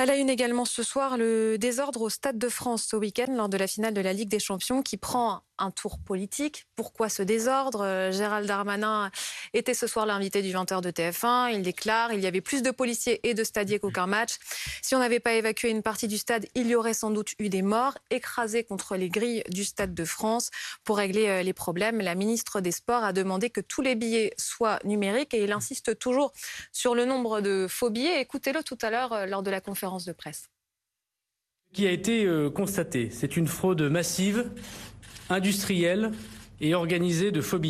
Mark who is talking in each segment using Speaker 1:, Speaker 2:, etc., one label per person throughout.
Speaker 1: À la une également ce soir, le désordre au Stade de France ce week-end lors de la finale de la Ligue des Champions qui prend un tour politique. Pourquoi ce désordre? Euh, Gérald Darmanin était ce soir l'invité du 20h de TF1. Il déclare il y avait plus de policiers et de stadiers qu'aucun match. Si on n'avait pas évacué une partie du stade, il y aurait sans doute eu des morts écrasés contre les grilles du Stade de France. Pour régler euh, les problèmes, la ministre des Sports a demandé que tous les billets soient numériques et il insiste toujours sur le nombre de faux billets. Écoutez-le tout à l'heure euh, lors de la conférence de presse.
Speaker 2: Qui a été constaté, c'est une fraude massive, industrielle et organisée de faux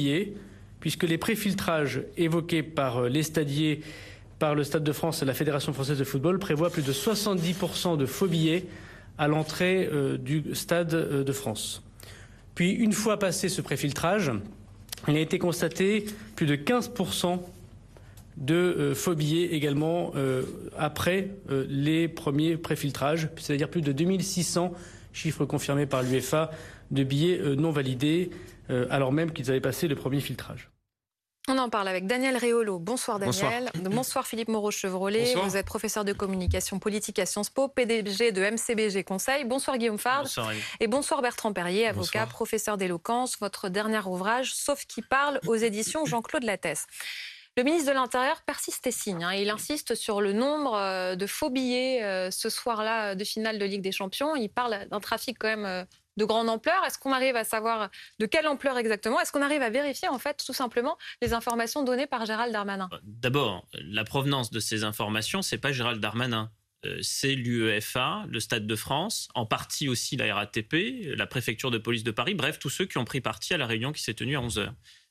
Speaker 2: puisque les préfiltrages évoqués par euh, les stadiers, par le Stade de France et la Fédération française de football prévoient plus de 70% de faux billets à l'entrée euh, du Stade de France. Puis, une fois passé ce préfiltrage, il a été constaté plus de 15% de euh, faux billets également euh, après euh, les premiers préfiltrages, c'est-à-dire plus de 2600 chiffres confirmés par l'UEFA de billets non validés, alors même qu'ils avaient passé le premier filtrage.
Speaker 1: On en parle avec Daniel Réolo. Bonsoir Daniel. Bonsoir, Philippe Moreau-Chevrolet. Vous êtes professeur de communication politique à Sciences Po, PDG de MCBG Conseil. Bonsoir Guillaume Fard. Bonsoir, et bonsoir Bertrand Perrier, avocat, professeur d'éloquence. Votre dernier ouvrage, Sauf qui parle, aux éditions Jean-Claude Lattès. Le ministre de l'Intérieur persiste et signe. Hein. Il insiste sur le nombre euh, de faux billets euh, ce soir-là de finale de Ligue des Champions. Il parle d'un trafic quand même euh, de grande ampleur. Est-ce qu'on arrive à savoir de quelle ampleur exactement? Est-ce qu'on arrive à vérifier en fait tout simplement les informations données par Gérald Darmanin?
Speaker 3: D'abord, la provenance de ces informations, c'est pas Gérald Darmanin. C'est l'UEFA, le Stade de France, en partie aussi la RATP, la préfecture de police de Paris, bref, tous ceux qui ont pris partie à la réunion qui s'est tenue à 11h.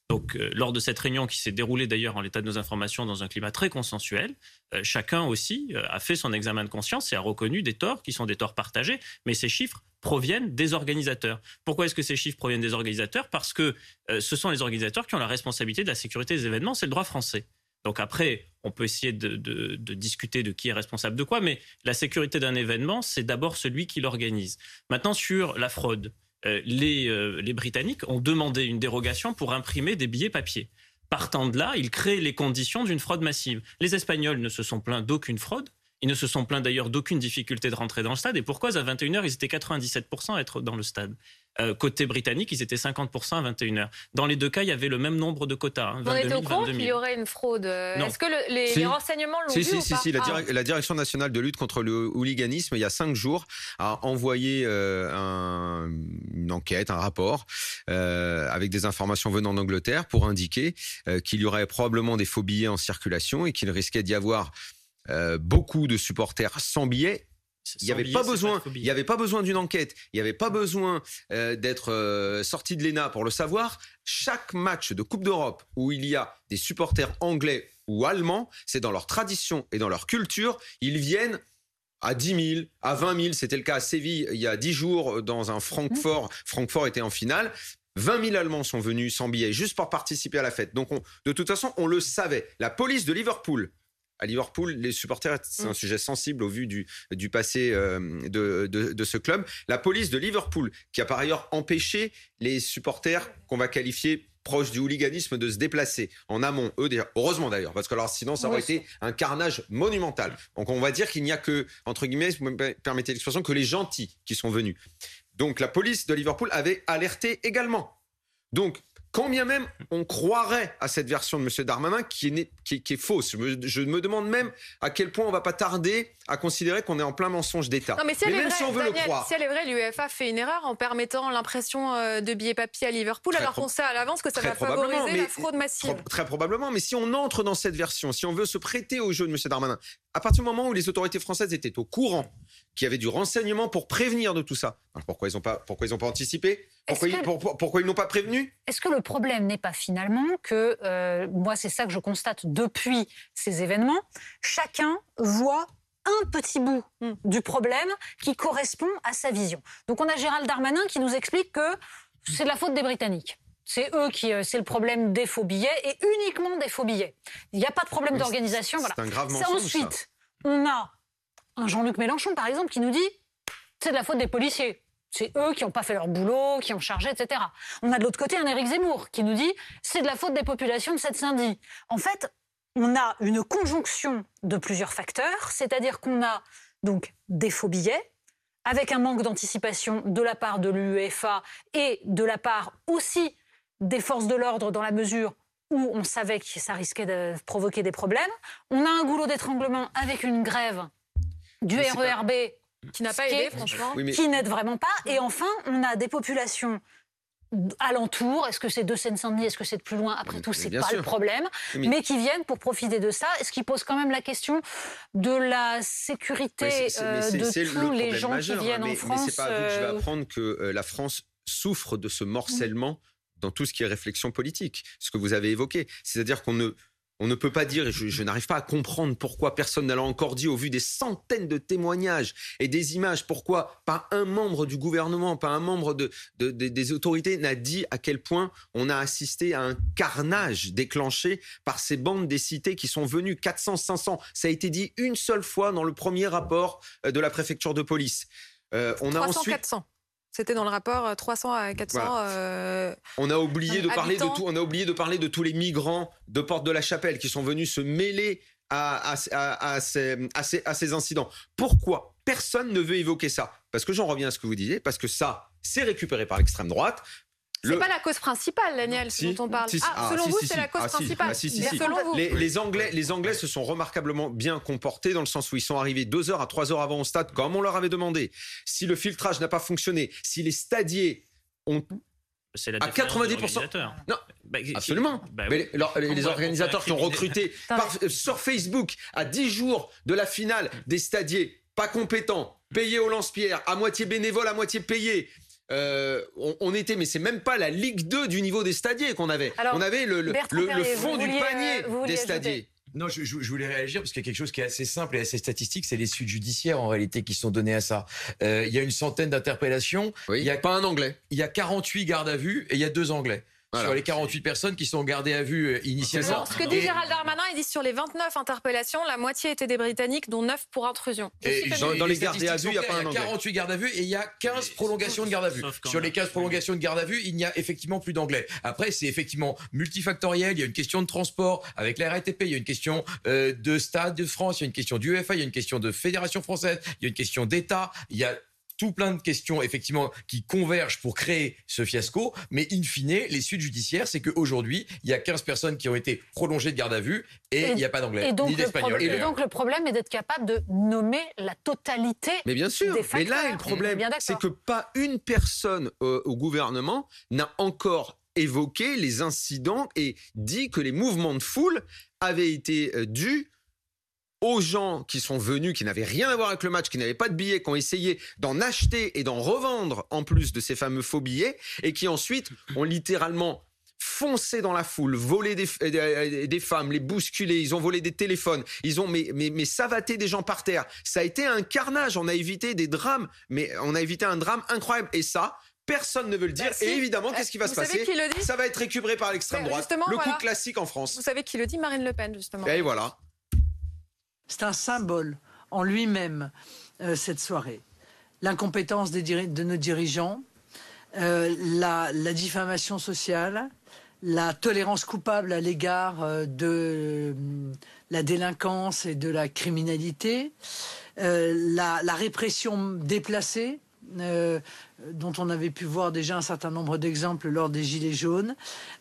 Speaker 3: Donc, euh, lors de cette réunion qui s'est déroulée d'ailleurs en l'état de nos informations dans un climat très consensuel, euh, chacun aussi euh, a fait son examen de conscience et a reconnu des torts qui sont des torts partagés, mais ces chiffres proviennent des organisateurs. Pourquoi est-ce que ces chiffres proviennent des organisateurs? Parce que ce sont les organisateurs qui ont la responsabilité de la sécurité des événements, c'est le droit français. Donc après, on peut essayer de, discuter de qui est responsable de quoi, mais la sécurité d'un événement, c'est d'abord celui qui l'organise. Maintenant, sur la fraude, euh, euh, les, Britanniques ont demandé une dérogation pour imprimer des billets papier. Partant de là, ils créent les conditions d'une fraude massive. Les Espagnols ne se sont plaints d'aucune fraude. Ils ne se sont plaints d'ailleurs d'aucune difficulté de rentrer dans le stade. Et pourquoi à 21h, ils étaient 97% à être dans le stade? Euh, côté britannique, ils étaient 50% à 21h. Dans les deux cas, il y avait le même nombre de quotas.
Speaker 1: Hein, On était au courant qu'il y aurait une fraude. Est-ce que les, renseignements l'ont
Speaker 4: si,
Speaker 1: vu
Speaker 4: si,
Speaker 1: ou
Speaker 4: si,
Speaker 1: pas
Speaker 4: si, ah. la, Direction nationale de lutte contre le hooliganisme, il y a cinq jours, a envoyé euh, un, une enquête, un rapport, euh, avec des informations venant d'Angleterre pour indiquer euh, qu'il y aurait probablement des faux billets en circulation et qu'il risquait d'y avoir euh, beaucoup de supporters sans billets il n'y avait, pas besoin, il y avait pas besoin d'une enquête, il n'y avait pas besoin euh, d'être euh, sorti de l'ENA pour le savoir. Chaque match de Coupe d'Europe où il y a des supporters anglais ou allemands, c'est dans leur tradition et dans leur culture, ils viennent à 10 000, à 20 000. C'était le cas à Séville il y a 10 jours dans un Francfort. Francfort était en finale. 20 000 Allemands sont venus sans billets juste pour participer à la fête. Donc, de toute façon, on le savait. La police de Liverpool à Liverpool, les supporters, c'est un mm. sujet sensible au vu du, du passé euh, de, de, ce club. La police de Liverpool, qui a par ailleurs empêché les supporters qu'on va qualifier proches du hooliganisme de se déplacer en amont, eux, heureusement d'ailleurs, parce que alors sinon ça aurait été un carnage monumental. Donc on va dire qu'il n'y a que, entre guillemets, vous me permettez l'expression, que les gentils qui sont venus. Donc la police de Liverpool avait alerté également. Donc quand bien même on croirait à cette version de M. Darmanin qui est, qui, est, fausse. Je me, demande même à quel point on va pas tarder à considérer qu'on est en plein mensonge d'État.
Speaker 1: mais, si même si on veut le croire. Si elle est vraie, l'UEFA fait une erreur en permettant l'impression euh, de billets papier à Liverpool, alors qu'on sait à l'avance que ça va favoriser la fraude massive.
Speaker 4: Très probablement, mais si on entre dans cette version, si on veut se prêter au jeu de M. Darmanin, à partir du moment où les autorités françaises étaient au courant qu'il y avait du renseignement pour prévenir de tout ça, pourquoi ils n'ont pas, pourquoi ils ont pas anticipé? Pourquoi, ils, n'ont pas prévenu?
Speaker 5: Est-ce que le problème n'est pas finalement que, euh, moi c'est ça que je constate depuis ces événements, chacun voit un petit bout hmm. du problème qui correspond à sa vision. Donc on a Gérald Darmanin qui nous explique que c'est de la faute des Britanniques. C'est eux qui, euh, c'est le problème des faux billets et uniquement des faux billets. Il n'y a pas de problème d'organisation.
Speaker 4: C'est un grave mensonge.
Speaker 5: Ensuite, on a un Jean-Luc Mélenchon, par exemple, qui nous dit c'est de la faute des policiers. C'est eux qui n'ont pas fait leur boulot, qui ont chargé, etc. On a de l'autre côté un Éric Zemmour qui nous dit c'est de la faute des populations de cette Saint-Denis. En fait, on a une conjonction de plusieurs facteurs, c'est-à-dire qu'on a Donc des faux billets, avec un manque d'anticipation de la part de l'UEFA et de la part aussi des forces de l'ordre dans la mesure où on savait que ça risquait de provoquer des problèmes. On a un goulot d'étranglement avec une grève du RERB
Speaker 1: qui n'a pas aidé, franchement,
Speaker 5: qui n'aide vraiment pas. Et enfin, on a des populations alentour, est-ce que c'est de Seine-Saint-Denis, est-ce que c'est de plus loin? Après tout, c'est pas le problème, mais... qui viennent pour profiter de ça, ce qui pose quand même la question de la sécurité euh, de tous les gens qui viennent en France.
Speaker 4: Mais c'est pas à vous que je vais euh, apprendre que euh, la France souffre de ce morcellement dans tout ce qui est réflexion politique, ce que vous avez évoqué. C'est-à-dire qu'on ne on ne peut pas dire, et je, n'arrive pas à comprendre pourquoi personne n'a encore dit, au vu des centaines de témoignages et des images, pourquoi pas un membre du gouvernement, pas un membre de, des autorités n'a dit à quel point on a assisté à un carnage déclenché par ces bandes des cités qui sont venues 400, 500. Ça a été dit une seule fois dans le premier rapport euh, de la préfecture de police.
Speaker 1: Euh, on a ensuite 400. C'était dans le rapport 300 euh, à 400.
Speaker 4: Euh, on a oublié de parler de tout. On a oublié de parler de tous les migrants de Porte de la Chapelle qui sont venus se mêler à, à, ces, incidents. Pourquoi personne ne veut évoquer ça? Parce que j'en reviens à ce que vous disiez. Parce que ça, c'est récupéré par l'extrême droite.
Speaker 1: C'est pas la cause principale, Daniel, dont on parle. ah, selon vous, c'est la cause principale.
Speaker 4: Les, Anglais, les Anglais se sont remarquablement bien comportés dans le sens où ils sont arrivés deux heures à trois heures avant au stade, comme on leur avait demandé. Si le filtrage n'a pas fonctionné, si les stadiers ont
Speaker 3: c'est la à 90%.
Speaker 4: Non, bah, absolument. Bah Mais les, organisateurs qui ont recruté sur Facebook à 10 jours de la finale des stadiers pas compétents, payés au lance-pierre, à moitié bénévoles, à moitié payés, euh, on, était, mais c'est même pas la Ligue 2 du niveau des stadiers qu'on avait. on avait le, fond du panier euh, des stadiers.
Speaker 6: Non, je, voulais réagir parce qu'il y a quelque chose qui est assez simple et assez statistique, c'est les suites judiciaires en réalité qui sont données à ça. Euh, il y a une centaine d'interpellations.
Speaker 4: il
Speaker 6: y
Speaker 4: a pas un anglais.
Speaker 6: Il y a 48 gardes à vue et il y a deux anglais sur les 48 personnes qui sont gardées à vue euh, initialement.
Speaker 1: ce que dit Gérald Darmanin, il dit sur les 29 interpellations, la moitié étaient des Britanniques, dont 9 pour intrusion.
Speaker 4: Et dans, les gardes à vue, il y a pas un
Speaker 6: Il y a 48 gardes à vue et il y a 15 prolongations de garde à vue. Sur les 15 prolongations de garde à vue, il n'y a effectivement plus d'anglais. Après, c'est effectivement multifactoriel. Il y a une question de transport avec la RATP, il y a une question euh, de Stade de France, il y a une question du UEFA, il y a une question de Fédération française, il y a une question d'État, il y a tout plein de questions effectivement qui convergent pour créer ce fiasco, mais in fine, les suites judiciaires, c'est qu'aujourd'hui, il y a 15 personnes qui ont été prolongées de garde à vue et, il n'y a pas d'anglais ni d'espagnol.
Speaker 5: Et donc le problème est d'être capable de nommer la totalité
Speaker 4: mais bien sûr,
Speaker 5: des
Speaker 4: Mais là, le problème, c'est que pas une personne euh, au gouvernement n'a encore évoqué les incidents et dit que les mouvements de foule avaient été euh, dus aux gens qui sont venus, qui n'avaient rien à voir avec le match, qui n'avaient pas de billets, qui ont essayé d'en acheter et d'en revendre en plus de ces fameux faux billets, et qui ensuite ont littéralement foncé dans la foule, volé des, euh, des, femmes, les bousculé, ils ont volé des téléphones, ils ont mais, mais, mais savaté des gens par terre. Ça a été un carnage, on a évité des drames, mais on a évité un drame incroyable. Et ça, personne ne veut le dire. Bah, et évidemment, qu'est-ce qui va se passer Ça va être récupéré par l'extrême droite. Le coup classique en France.
Speaker 1: Vous savez qui le dit? Marine Le Pen, justement.
Speaker 4: Et voilà.
Speaker 7: C'est un symbole en lui-même, euh, cette soirée. L'incompétence de nos dirigeants, euh, la, diffamation sociale, la tolérance coupable à l'égard euh, de la délinquance et de la criminalité, la, répression déplacée, dont on avait pu voir déjà un certain nombre d'exemples lors des Gilets jaunes,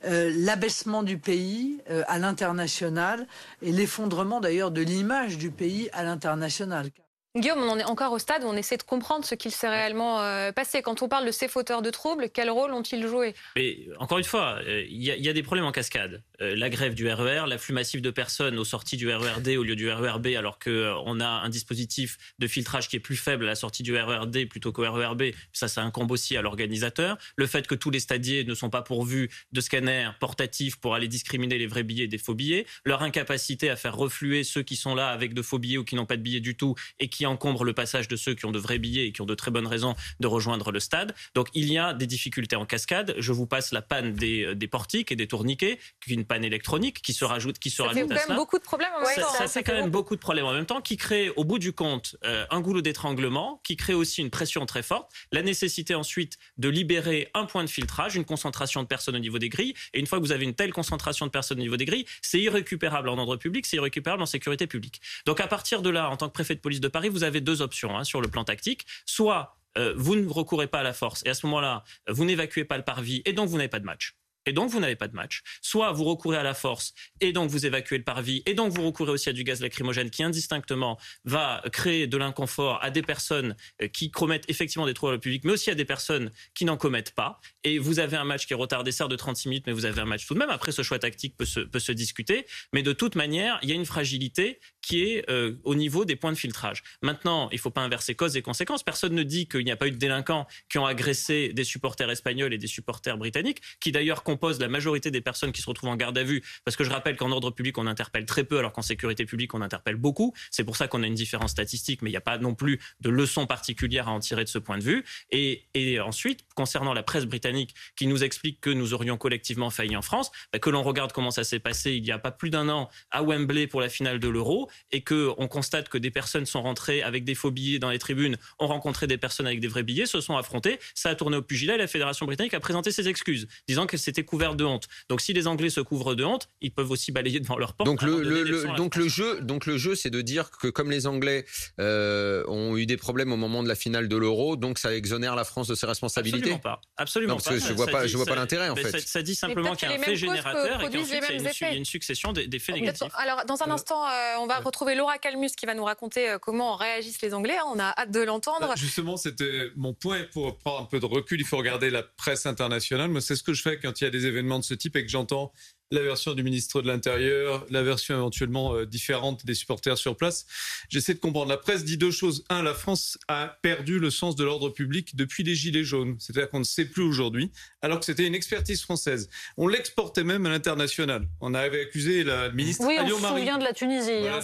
Speaker 7: euh, l'abaissement du pays euh, à l'international et l'effondrement d'ailleurs de l'image du pays à l'international.
Speaker 1: Guillaume, on en est encore au stade où on essaie de comprendre ce qu'il s'est réellement euh, passé. Quand on parle de ces fauteurs de troubles, quel rôle ont-ils joué
Speaker 3: Mais encore une fois, euh, il y, a des problèmes en cascade. Euh, la grève du RER, e l'afflux massif de personnes aux sorties du RERD au lieu du RERB, alors qu'on a un dispositif de filtrage qui est plus faible à la sortie du RERD plutôt qu'au RERB. Ça, ça incombe aussi à l'organisateur. Le fait que tous les stadiers ne sont pas pourvus de scanners portatifs pour aller discriminer les vrais billets des faux billets. Leur incapacité à faire refluer ceux qui sont là avec de faux billets ou qui n'ont pas de billets du tout et qui encombre le passage de ceux qui ont de vrais billets et qui ont de très bonnes raisons de rejoindre le stade. Donc il y a des difficultés en cascade. Je vous passe la panne des, euh, des portiques et des tourniquets, qui une panne électronique qui se rajoute, qui se
Speaker 1: ça
Speaker 3: rajoute
Speaker 1: fait quand même beaucoup de problèmes en même temps.
Speaker 3: Ça, fait quand même beaucoup de problèmes en même temps, qui crée au bout du compte euh, un goulot d'étranglement, qui crée aussi une pression très forte, la nécessité ensuite de libérer un point de filtrage, une concentration de personnes au niveau des grilles. Et une fois que vous avez une telle concentration de personnes au niveau des grilles, c'est irrécupérable en ordre public, c'est irrécupérable en sécurité publique. Donc à partir de là, en tant que préfet de police de Paris, Vous avez deux options hein, sur le plan tactique. Soit euh, vous ne recourez pas à la force et à ce moment-là, vous n'évacuez pas le parvis et donc vous n'avez pas de match et donc vous n'avez pas de match. Soit vous recourez à la force et donc vous évacuez le parvis et donc vous recourez aussi à du gaz lacrymogène qui indistinctement va créer de l'inconfort à des personnes euh, qui commettent effectivement des troubles au public, mais aussi à des personnes qui n'en commettent pas. Et vous avez un match qui est retardé, certes de 36 minutes, mais vous avez un match tout de même. Après, ce choix tactique peut se, peut se discuter, mais de toute manière, il y a une fragilité qui est euh, au niveau des points de filtrage. Maintenant, il ne faut pas inverser cause et conséquences. Personne ne dit qu'il n'y a pas eu de délinquants qui ont agressé des supporters espagnols et des supporters britanniques, qui d'ailleurs composent la majorité des personnes qui se retrouvent en garde à vue. Parce que je rappelle qu'en ordre public, on interpelle très peu, alors qu'en sécurité publique, on interpelle beaucoup. C'est pour ça qu'on a une différence statistique, mais il n'y a pas non plus de leçon particulière à en tirer de ce point de vue. Et, et ensuite, concernant la presse britannique qui nous explique que nous aurions collectivement failli en France, bah, que l'on regarde comment ça s'est passé il n'y a pas plus d'un an à Wembley pour la finale de l'Euro et que on constate que des personnes sont rentrées avec des faux billets dans les tribunes, ont rencontré des personnes avec des vrais billets, se sont affrontées, ça a tourné au pugilat et la Fédération britannique a présenté ses excuses, disant qu'elle s'était couverte de honte. Donc si les Anglais se couvrent de honte, ils peuvent aussi balayer devant leur porte.
Speaker 4: Donc le, donc le jeu, donc le jeu, c'est de dire que comme les Anglais euh, ont eu des problèmes au moment de la finale de l'Euro, donc ça exonère la France de ses responsabilités.
Speaker 3: Absolument pas. Absolument
Speaker 4: non, parce Que je vois pas, je vois pas l'intérêt en fait.
Speaker 3: Ça, dit simplement qu'il y a un fait générateur et qu'ensuite il y a une succession d'effets négatifs.
Speaker 1: Alors dans un euh, instant, euh, on va retrouver Laura Calmus qui va nous raconter euh, comment réagissent les Anglais. On a hâte de l'entendre.
Speaker 8: Justement, c'était mon point pour prendre un peu de recul. Il faut regarder la presse internationale. Moi, c'est ce que je fais quand il y a des événements de ce type et que j'entends la version du ministre de l'Intérieur, la version éventuellement euh, différente des supporters sur place. J'essaie de comprendre. La presse dit deux choses. Un, la France a perdu le sens de l'ordre public depuis les Gilets jaunes. C'est-à-dire qu'on ne sait plus aujourd'hui, alors que c'était une expertise française. On l'exportait même à l'international. On avait accusé la ministre
Speaker 5: Oui, on se souvient de la Tunisie.
Speaker 8: Hein,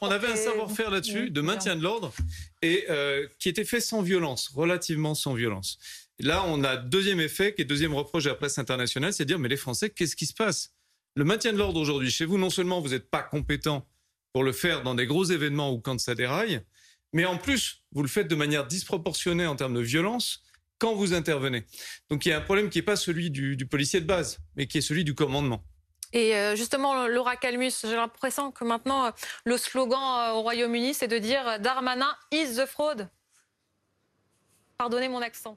Speaker 8: on, avait un savoir-faire là-dessus, de maintien de l'ordre, et euh, qui était fait sans violence, relativement sans violence. Là, on a deuxième effet, qui est deuxième reproche de la presse internationale, c'est de dire, mais les Français, qu'est-ce qui se passe? Le maintien de l'ordre aujourd'hui chez vous, non seulement vous n'êtes pas compétent pour le faire dans des gros événements ou quand ça déraille, mais en plus, vous le faites de manière disproportionnée en termes de violence quand vous intervenez. Donc il y a un problème qui n'est pas celui du, policier de base, mais qui est celui du commandement.
Speaker 1: Et euh, justement, Laura Calmus, j'ai l'impression que maintenant, euh, le slogan euh, au Royaume-Uni, c'est de dire Darmanin is the fraud. Pardonnez mon accent.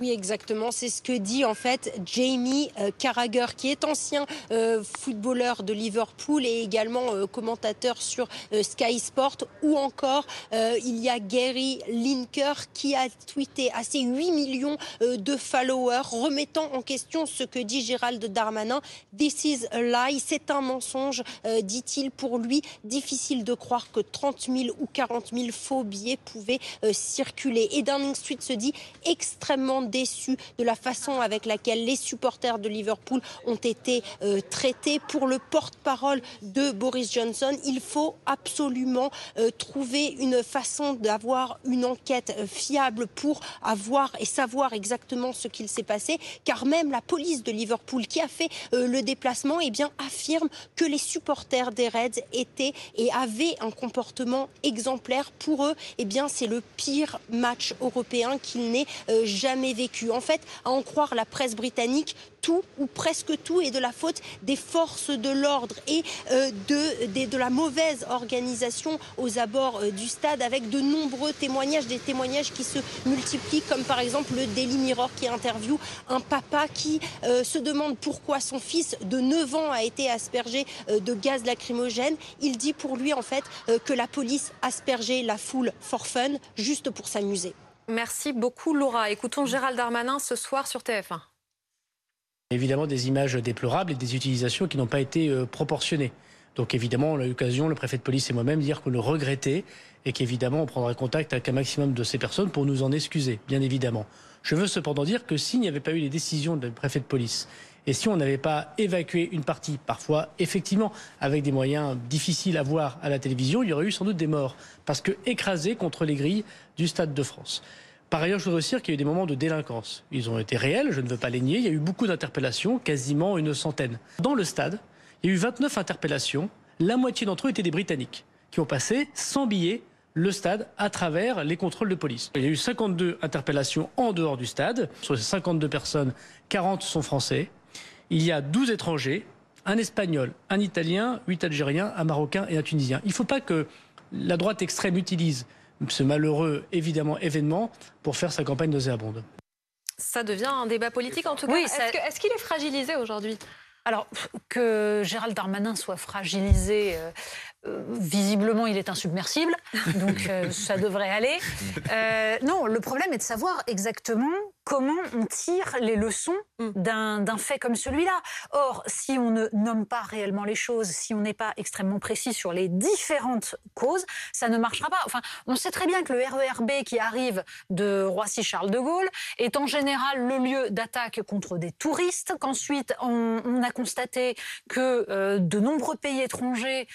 Speaker 9: Oui, exactement. C'est ce que dit en fait Jamie euh, Carragher, qui est ancien euh, footballeur de Liverpool et également euh, commentateur sur Sky Sport. Ou encore, il y a Gary Linker qui a tweeté à ses 8 millions de followers, remettant en question ce que dit Gérald Darmanin. This is a lie. C'est un mensonge, dit-il. Pour lui, difficile de croire que 30 000 ou 40 000 faux billets pouvaient circuler. Et Downing Street se dit extrêmement déçu de la façon avec laquelle les supporters de Liverpool ont été euh, traités. Pour le porte-parole de Boris Johnson, il faut absolument euh, trouver une façon d'avoir une enquête euh, fiable pour avoir et savoir exactement ce qu'il s'est passé, car même la police de Liverpool qui a fait le déplacement eh bien, affirme que les supporters des Reds étaient et avaient un comportement exemplaire. Pour eux, eh c'est le pire match européen qu'il n'ait jamais vécu. En fait, à en croire la presse britannique, tout ou presque tout est de la faute des forces de l'ordre et euh, de, de, la mauvaise organisation aux abords euh, du stade avec de nombreux témoignages, des témoignages qui se multiplient comme par exemple le Daily Mirror qui interviewe un papa qui euh, se demande pourquoi son fils de 9 ans a été aspergé de gaz lacrymogène. Il dit pour lui en fait que la police aspergeait la foule for fun juste pour s'amuser.
Speaker 1: Merci beaucoup Laura. Écoutons Gérald Darmanin ce soir sur TF1.
Speaker 2: Évidemment des images déplorables et des utilisations qui n'ont pas été euh, proportionnées. Donc évidemment, on a eu l'occasion, le préfet de police et moi-même, dire que le regrettait et qu'évidemment, on prendrait contact avec un maximum de ces personnes pour nous en excuser, bien évidemment. Je veux cependant dire que s'il n'y avait pas eu les décisions du préfet de police et si on n'avait pas évacué une partie, parfois effectivement avec des moyens difficiles à voir à la télévision, il y aurait eu sans doute des morts, parce que écrasés contre les grilles du Stade de France. Par ailleurs, je voudrais aussi dire qu'il y a eu des moments de délinquance. Ils ont été réels, je ne veux pas les nier. Il y a eu beaucoup d'interpellations, quasiment une centaine. Dans le stade, il y a eu 29 interpellations. La moitié d'entre eux étaient des Britanniques, qui ont passé sans billets le stade à travers les contrôles de police. Il y a eu 52 interpellations en dehors du stade. Sur ces 52 personnes, 40 sont français il y a 12 étrangers, un espagnol, un italien, 8 algériens, un marocain et un tunisien. Il ne faut pas que la droite extrême utilise ce malheureux, évidemment, événement pour faire sa campagne nauséabonde.
Speaker 1: Ça devient un débat politique en tout cas. Est-ce qu'il est fragilisé aujourd'hui?
Speaker 5: Alors, que Gérald Darmanin soit fragilisé, euh, euh, visiblement, il est insubmersible, donc euh, ça devrait aller. Euh, non, le problème est de savoir exactement comment on tire les leçons. D'un fait comme celui-là. Or, si on ne nomme pas réellement les choses, si on n'est pas extrêmement précis sur les différentes causes, ça ne marchera pas. Enfin, on sait très bien que le RERB qui arrive de Roissy-Charles de Gaulle est en général le lieu d'attaque contre des touristes, qu'ensuite on, a constaté que de nombreux pays étrangers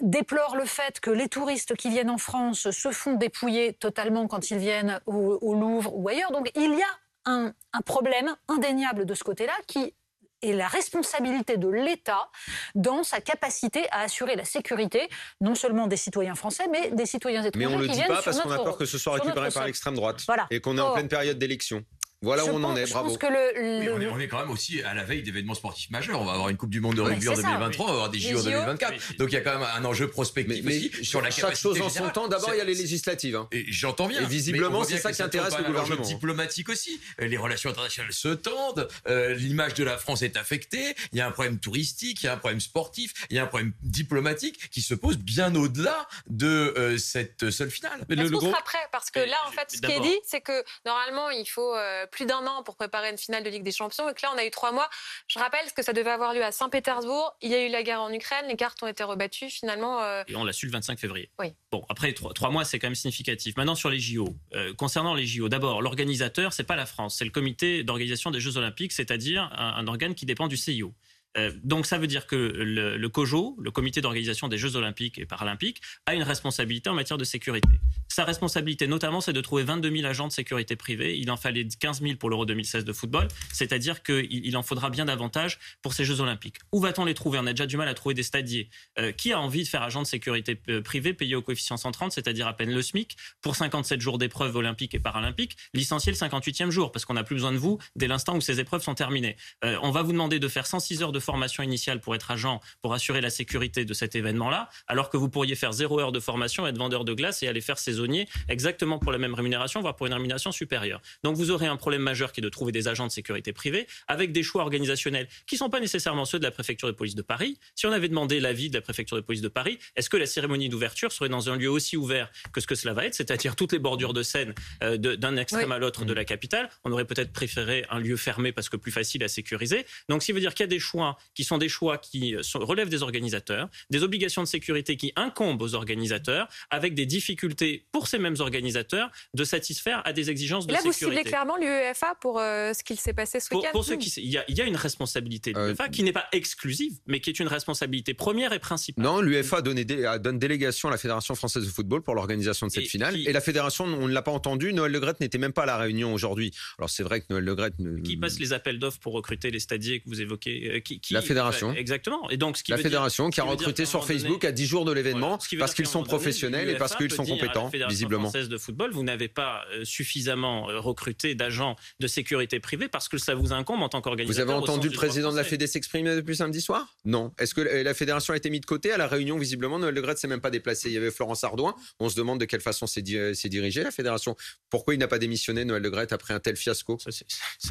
Speaker 5: déplore le fait que les touristes qui viennent en France se font dépouiller totalement quand ils viennent au, Louvre ou ailleurs. Donc il y a un, problème indéniable de ce côté-là qui est la responsabilité de l'État dans sa capacité à assurer la sécurité, non seulement des citoyens français, mais des citoyens étrangers.
Speaker 4: Mais on ne le dit pas parce qu'on a peur que ce soit récupéré par l'extrême droite et qu'on est en pleine période d'élection. Voilà où on en est, bravo.
Speaker 6: on, est, quand même aussi à la veille d'événements sportifs majeurs. On va avoir une Coupe du Monde de rugby en 2023, on va avoir des JO en 2024. Donc il y a quand même un enjeu prospectif mais,
Speaker 4: sur la chaque chose en son temps. D'abord, il y a les législatives. Hein.
Speaker 6: Et j'entends bien.
Speaker 4: Et visiblement, c'est ça qui intéresse le gouvernement.
Speaker 6: Diplomatique aussi. Les relations internationales se tendent. Euh, l'image de la France est affectée. Il y a un problème touristique, il y a un problème sportif, il y a un problème diplomatique qui se pose bien au-delà de euh, cette seule finale.
Speaker 1: Mais le, sera prêt? Parce que là, en fait, ce qui est dit, c'est que normalement, il faut euh, plus d'un an pour préparer une finale de Ligue des Champions. Et que là, on a eu trois mois. Je rappelle que ça devait avoir lieu à Saint-Pétersbourg. Il y a eu la guerre en Ukraine. Les cartes ont été rebattues finalement.
Speaker 3: Euh, Et on l'a su le 25 février.
Speaker 1: Oui.
Speaker 3: Bon, après trois, mois, c'est quand même significatif. Maintenant, sur les JO. Euh, concernant les JO, d'abord, l'organisateur, c'est pas la France, c'est le comité d'organisation des Jeux Olympiques, c'est-à-dire un, organe qui dépend du CIO. Euh, donc ça veut dire que le, COJO, le comité d'organisation des Jeux olympiques et paralympiques, a une responsabilité en matière de sécurité. Sa responsabilité notamment, c'est de trouver 22 000 agents de sécurité privés. Il en fallait 15 000 pour l'Euro 2016 de football, c'est-à-dire qu'il en faudra bien davantage pour ces Jeux olympiques. Où va-t-on les trouver? On a déjà du mal à trouver des stadiers. Euh, qui a envie de faire agent de sécurité euh, privé payé au coefficient 130, c'est-à-dire à peine le SMIC, pour 57 jours d'épreuves olympiques et paralympiques, licencié le 58e jour, parce qu'on n'a plus besoin de vous dès l'instant où ces épreuves sont terminées. on va vous demander de faire 106 heures de formation initiale pour être agent, pour assurer la sécurité de cet événement-là, alors que vous pourriez faire zéro heure de formation, être vendeur de glace et aller faire saisonnier exactement pour la même rémunération, voire pour une rémunération supérieure. Donc vous aurez un problème majeur qui est de trouver des agents de sécurité privés avec des choix organisationnels qui ne sont pas nécessairement ceux de la préfecture de police de Paris. Si on avait demandé l'avis de la préfecture de police de Paris, est-ce que la cérémonie d'ouverture serait dans un lieu aussi ouvert que ce que cela va être, c'est-à-dire toutes les bordures de Seine euh, d'un extrême à l'autre de la capitale? On aurait peut-être préféré un lieu fermé parce que plus facile à sécuriser. Donc, qui veut dire qu'il y a des choix qui sont des choix qui euh, relèvent des organisateurs, des obligations de sécurité qui incombent aux organisateurs, avec des difficultés pour ces mêmes organisateurs de satisfaire à des exigences de
Speaker 1: là,
Speaker 3: sécurité.
Speaker 1: Là, vous ciblez clairement l'UEFA pour euh, ce qu'il s'est passé ce week-end.
Speaker 3: Pour, ceux qui, il y, a, il y, a, une responsabilité de l'UEFA qui n'est pas exclusive, mais qui est une responsabilité première et principale.
Speaker 4: Non, l'UEFA donne délégation à la Fédération française de football pour l'organisation de cette finale. Et la fédération, on ne l'a pas entendu. Noël Le n'était même pas à la réunion aujourd'hui. Alors c'est vrai que Noël Le Ne...
Speaker 3: Qui passe les appels d'offres pour recruter les stadiers que vous évoquez euh, qui,
Speaker 4: La fédération.
Speaker 3: exactement. Et donc, ce qui
Speaker 4: la fédération qui a recruté sur Facebook à 10 jours de l'événement parce qu'ils sont professionnels et parce qu'ils sont compétents,
Speaker 3: la
Speaker 4: visiblement.
Speaker 3: française de football, vous n'avez pas euh, suffisamment euh, recruté d'agents de sécurité privée parce que ça vous incombe en tant qu'organisateur.
Speaker 4: Vous avez entendu le président de la Fédé s'exprimer depuis samedi soir? Non. Est-ce que la fédération a été mise de côté? À la réunion Visiblement, Noël Le Gret s'est même pas déplacé. Il y avait Florence Ardouin. On se demande de quelle façon s'est dirigée la fédération. Pourquoi il n'a pas démissionné Noël Le Gret après un tel fiasco?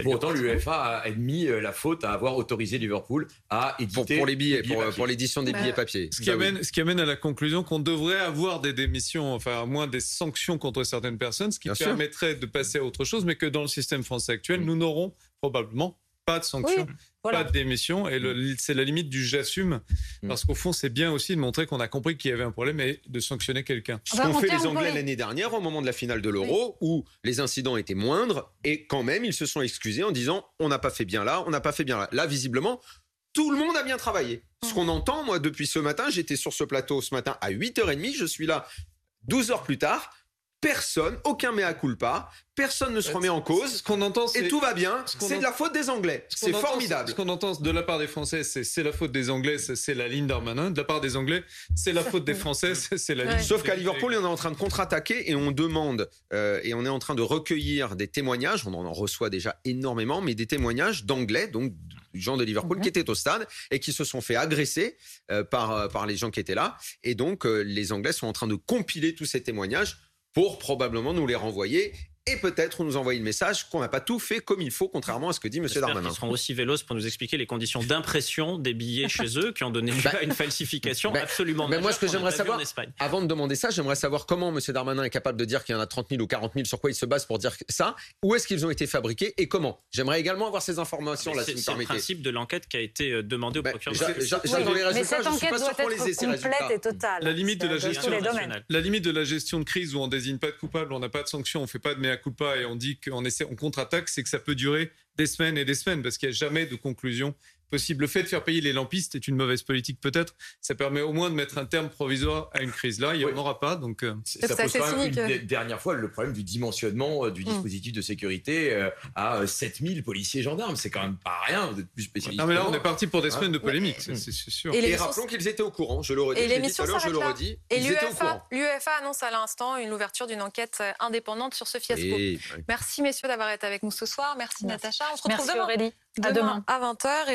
Speaker 6: Pour autant, l'UEFA a admis euh, la faute à avoir autorisé Liverpool à éditer
Speaker 4: pour, les billets, pour, l'édition des billets papier.
Speaker 8: Ce qui, bah amène, ce qui amène à la conclusion qu'on devrait avoir des démissions, enfin à moins des sanctions contre certaines personnes, ce qui permettrait de passer à autre chose, mais que dans le système français actuel, mm. nous n'aurons probablement pas de sanctions. Pas de démission, et c'est la limite du j'assume, mm. parce qu'au fond, c'est bien aussi de montrer qu'on a compris qu'il y avait un problème et de sanctionner quelqu'un.
Speaker 4: Ce qu'ont fait les Anglais l'année dernière au moment de la finale de l'Euro, où les incidents étaient moindres, et quand même, ils se sont excusés en disant on n'a pas fait bien là, on n'a pas fait bien là. Là, visiblement, tout le monde a bien travaillé. Ce qu'on entend, moi, depuis ce matin, j'étais sur ce plateau ce matin à 8h30, je suis là 12 heures plus tard personne, aucun mea culpa, personne ne se remet en cause. Ce qu'on entend, et tout va bien. C'est de la faute des Anglais. C'est formidable.
Speaker 8: Ce qu'on entend de la part des Français, c'est la faute des Anglais, c'est la ligne d'Armanin. De la part des Anglais, c'est la faute des Français, c'est la ligne.
Speaker 4: Sauf qu'à Liverpool, on est en train de contre-attaquer et on demande euh, et on est en train de recueillir des témoignages. On en reçoit déjà énormément, mais des témoignages d'Anglais, donc gens de Liverpool qui étaient au stade et qui se sont fait agresser par, par les gens qui étaient là. Et donc, les Anglais sont en train de compiler tous ces témoignages pour probablement nous les renvoyer et peut-être nous envoyer le message qu'on n'a pas tout fait comme il faut, contrairement à ce que dit M. Darmanin.
Speaker 3: Ils seront aussi vélos pour nous expliquer les conditions d'impression des billets chez eux qui ont donné lieu bah, à une falsification bah, absolument
Speaker 4: Mais moi, ce que j'aimerais savoir, avant de demander ça, j'aimerais savoir comment M. Darmanin est capable de dire qu'il y en a 30 000 ou 40 000, sur quoi il se base pour dire ça, où est-ce qu'ils ont été fabriqués et comment. J'aimerais également avoir ces informations-là,
Speaker 3: si C'est le principe de l'enquête qui a été euh, demandé au bah, procureur.
Speaker 5: mais cette enquête doit être complète et totale.
Speaker 8: La limite de la gestion, la limite de la gestion de crise où on désigne pas de coupable, on n'a pas de sanction, on fait pas de mea culpa et on dit qu'on on contre-attaque, c'est que ça peut durer des semaines et des semaines parce qu'il n'y a jamais de conclusion possible. Le fait de faire payer les lampistes est une mauvaise politique peut-être. Ça permet au moins de mettre un terme provisoire à une crise. Là, il n'y en aura pas. Donc, euh,
Speaker 6: ça pose quand même une dernière fois le problème du dimensionnement euh, du mm. dispositif de sécurité euh, à 7000 policiers gendarmes. C'est quand même pas rien. Vous êtes plus spécialiste.
Speaker 8: Non, mais là, on est parti pour des semaines de polémique, c'est sûr.
Speaker 4: Et, rappelons qu'ils étaient au courant. Je le redis. Et l'émission je le redis.
Speaker 1: Et l'UEFA annonce à l'instant une ouverture d'une enquête indépendante sur ce fiasco. Merci messieurs d'avoir été avec nous ce soir. Merci, Natacha.
Speaker 5: On se retrouve demain. À demain à
Speaker 1: 20h.